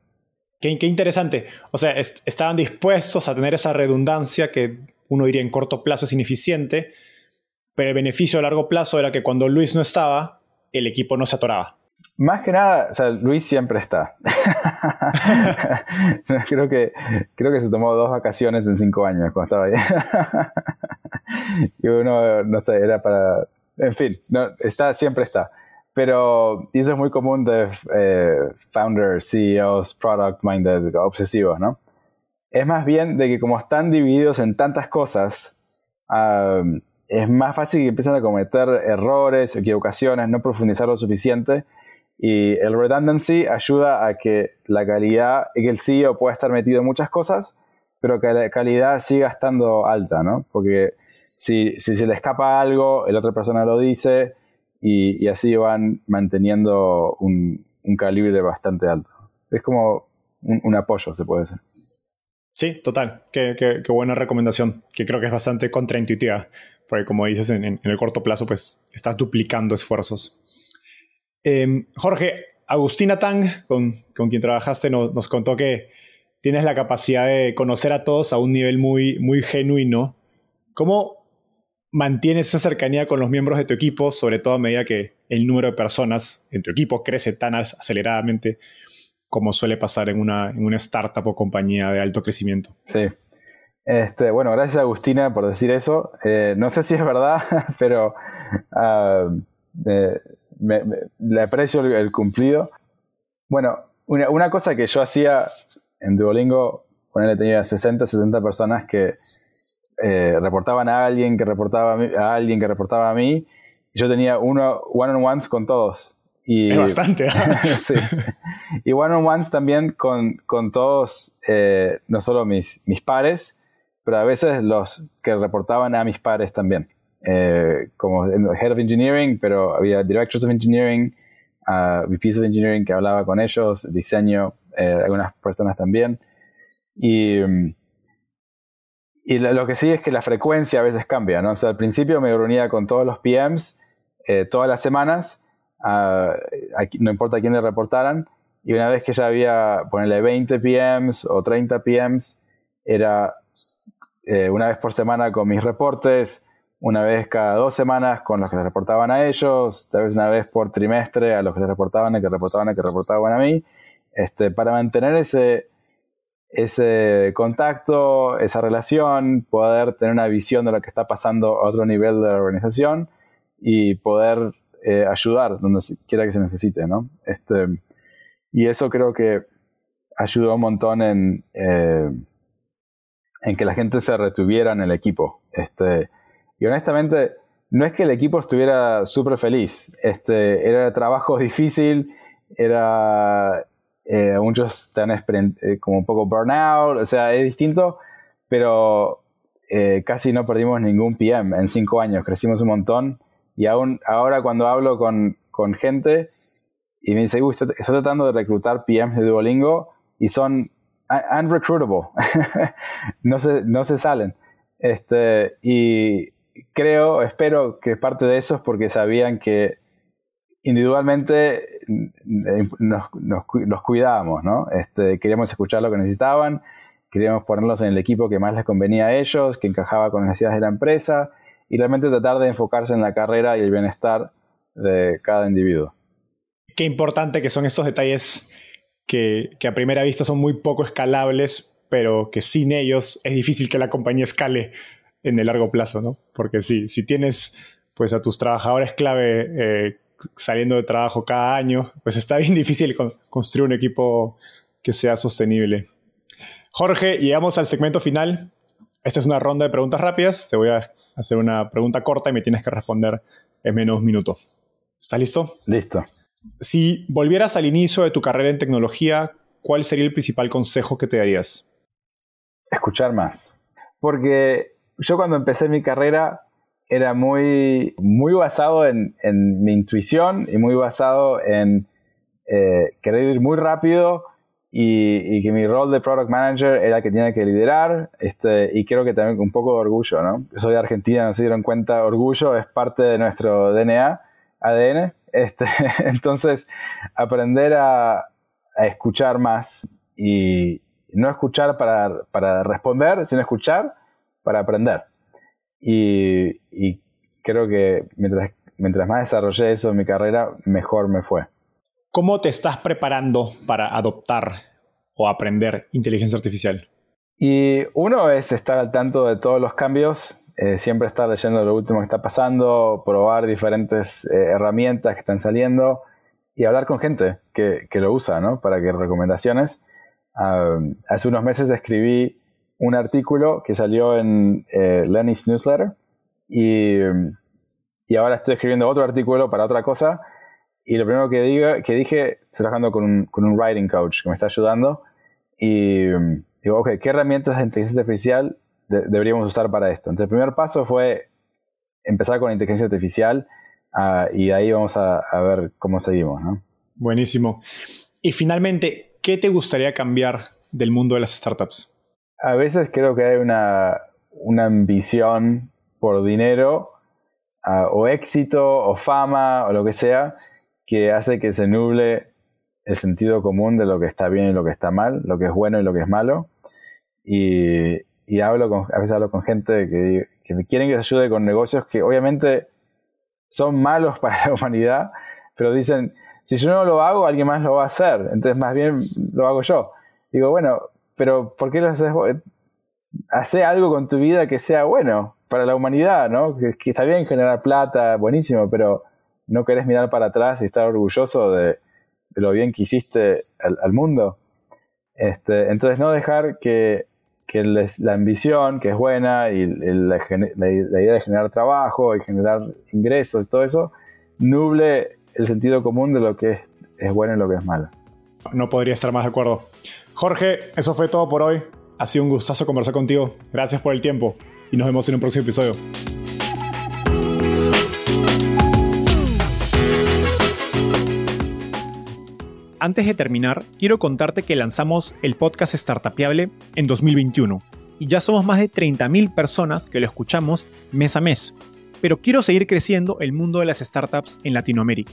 Speaker 1: Qué, qué interesante. O sea, estaban dispuestos a tener esa redundancia que uno diría en corto plazo es ineficiente, pero el beneficio a largo plazo era que cuando Luis no estaba, el equipo no se atoraba.
Speaker 2: Más que nada, o sea, Luis siempre está. creo, que, creo que se tomó dos vacaciones en cinco años cuando estaba ahí. y uno, no sé, era para... En fin, no, está, siempre está. Pero eso es muy común de eh, founders, CEOs, product minded, obsesivos, ¿no? Es más bien de que como están divididos en tantas cosas, es más fácil que empiecen a cometer errores, equivocaciones, no profundizar lo suficiente. Y el redundancy ayuda a que la calidad, que el CEO pueda estar metido en muchas cosas, pero que la calidad siga estando alta, ¿no? Porque si, si se le escapa algo, la otra persona lo dice, y, así van manteniendo un, calibre bastante alto. Es como un, apoyo, se puede decir.
Speaker 1: Sí, total. Qué, buena recomendación, que creo que es bastante contraintuitiva, porque como dices, en, el corto plazo, pues estás duplicando esfuerzos. Em, Jorge, Agustina Tang, con, quien trabajaste, nos, contó que tienes la capacidad de conocer a todos a un nivel muy, muy genuino. ¿Cómo, mantienes esa cercanía con los miembros de tu equipo, sobre todo a medida que el número de personas en tu equipo crece tan aceleradamente como suele pasar en una, en una startup o compañía de alto crecimiento.
Speaker 2: Sí. Este, bueno, gracias Agustina por decir eso. Eh, no sé si es verdad, pero ah, le aprecio el, cumplido. Bueno, una, una, cosa que yo hacía en Duolingo, él tenía 60, 70 personas que eh, reportaban a alguien que reportaba a, alguien que reportaba a mí. Yo tenía uno one-on-ones con todos. Y,
Speaker 1: es bastante. ¿eh?
Speaker 2: sí. Y one-on-ones también con, con todos, eh, no solo mis, mis pares, pero a veces los que reportaban a mis pares también. como Head of Engineering, pero había Directors of Engineering, uh, VPs of Engineering que hablaba con ellos, diseño, algunas personas también. Y, mm, y lo, que sí es que la frecuencia a veces cambia, ¿no? O sea, al principio me reunía con todos los PMs eh, todas las semanas, no importa a quién le reportaran, y una vez que ya había, ponerle 20 PMs o 30 PMs, era eh, una vez por semana con mis reportes, una vez cada dos semanas con los que le reportaban a ellos, tal vez una vez por trimestre a los que le reportaban, a que reportaban, a que reportaban a mí, este, para mantener ese ese contacto, esa relación, poder tener una visión de lo que está pasando a otro nivel de la organización y poder eh, ayudar donde quiera que se necesite, ¿no? Este, y eso creo que ayudó un montón en, eh, en que la gente se retuviera en el equipo. Este, y honestamente, no es que el equipo estuviera súper feliz. Este, era trabajo difícil, era eh, muchos están eh, como un poco burnout, o sea, es distinto, pero eh, casi no perdimos ningún PM en cinco años, crecimos un montón y aún ahora cuando hablo con, con gente y me dice, uy, estoy, tratando de reclutar PMs de Duolingo y son unrecruitable, no, se, no se salen. Este, y creo, espero que parte de eso es porque sabían que individualmente nos, nos, cuidábamos, ¿no? Este, queríamos escuchar lo que necesitaban, queríamos ponerlos en el equipo que más les convenía a ellos, que encajaba con las necesidades de la empresa y realmente tratar de enfocarse en la carrera y el bienestar de cada individuo.
Speaker 1: qué importante que son estos detalles que, que, a primera vista son muy poco escalables, pero que sin ellos es difícil que la compañía escale en el largo plazo, ¿no? Porque si, si tienes pues a tus trabajadores clave eh, saliendo de trabajo cada año, pues está bien difícil construir un equipo que sea sostenible. Jorge, llegamos al segmento final. Esta es una ronda de preguntas rápidas. Te voy a hacer una pregunta corta y me tienes que responder en menos de un minuto. ¿Estás listo?
Speaker 2: Listo.
Speaker 1: Si volvieras al inicio de tu carrera en tecnología, ¿cuál sería el principal consejo que te darías?
Speaker 2: Escuchar más. Porque yo cuando empecé mi carrera era muy, muy basado en, mi intuición y muy basado en eh, querer ir muy rápido y, que mi rol de product manager era que tenía que liderar este, y creo que también un poco de orgullo, ¿no? soy de Argentina, no se dieron cuenta, orgullo es parte de nuestro DNA, ADN, este, entonces aprender a, a, escuchar más y no escuchar para, para responder, sino escuchar para aprender. Y, y creo que mientras, mientras más desarrollé eso en mi carrera, mejor me fue.
Speaker 1: ¿Cómo te estás preparando para adoptar o aprender inteligencia artificial?
Speaker 2: Y uno es estar al tanto de todos los cambios, eh, siempre estar leyendo lo último que está pasando, probar diferentes eh, herramientas que están saliendo y hablar con gente que, que lo usa, ¿no? Para que recomendaciones. Ah, hace unos meses escribí un artículo que salió en eh, Lenny's Newsletter y, y ahora estoy escribiendo otro artículo para otra cosa y lo primero que, diga, que dije, estoy trabajando con un, con un writing coach que me está ayudando. Y digo, ok, ¿qué herramientas de inteligencia artificial deberíamos usar para esto? Entonces, el primer paso fue empezar con inteligencia artificial uh, y ahí vamos a, a, ver cómo seguimos.
Speaker 1: Buenísimo. Y finalmente, ¿qué te gustaría cambiar del mundo de las startups?
Speaker 2: A veces creo que hay una, una ambición por dinero uh, o éxito o fama o lo que sea que hace que se nuble el sentido común de lo que está bien y lo que está mal, lo que es bueno y lo que es malo. Y, hablo con, a veces hablo con gente que, que quieren que se ayude con negocios que obviamente son malos para la humanidad, pero dicen, si yo no lo hago, alguien más lo va a hacer, entonces más bien lo hago yo. Digo, bueno, pero ¿por qué lo haces? Hace algo con tu vida que sea bueno para la humanidad, ¿no? Que, está bien generar plata, buenísimo, pero no querés mirar para atrás y estar orgulloso de, lo bien que hiciste al, mundo. Este, entonces no dejar que, la ambición, que es buena, y la, idea de generar trabajo y generar ingresos y todo eso, nuble el sentido común de lo que es, es bueno y lo que es malo.
Speaker 1: No podría estar más de acuerdo. Jorge, eso fue todo por hoy. Ha sido un gustazo conversar contigo. Gracias por el tiempo y nos vemos en un próximo episodio. Antes de terminar, quiero contarte que lanzamos el podcast Startupiable en 2021 y ya somos más de 30.000 personas que lo escuchamos mes a mes. Pero quiero seguir creciendo el mundo de las startups en Latinoamérica.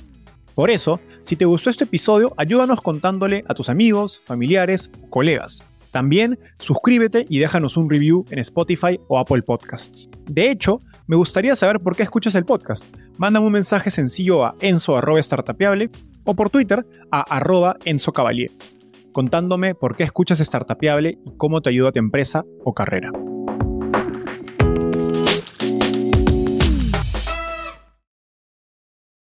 Speaker 1: Por eso, si te gustó este episodio, ayúdanos contándole a tus amigos, familiares o colegas. También suscríbete y déjanos un review en Spotify o Apple Podcasts. De hecho, me gustaría saber por qué escuchas el podcast. Mándame un mensaje sencillo a enzo.startapeable o por Twitter a arroba Enzo Cavalier, contándome por qué escuchas Startupiable y cómo te ayuda a tu empresa o carrera.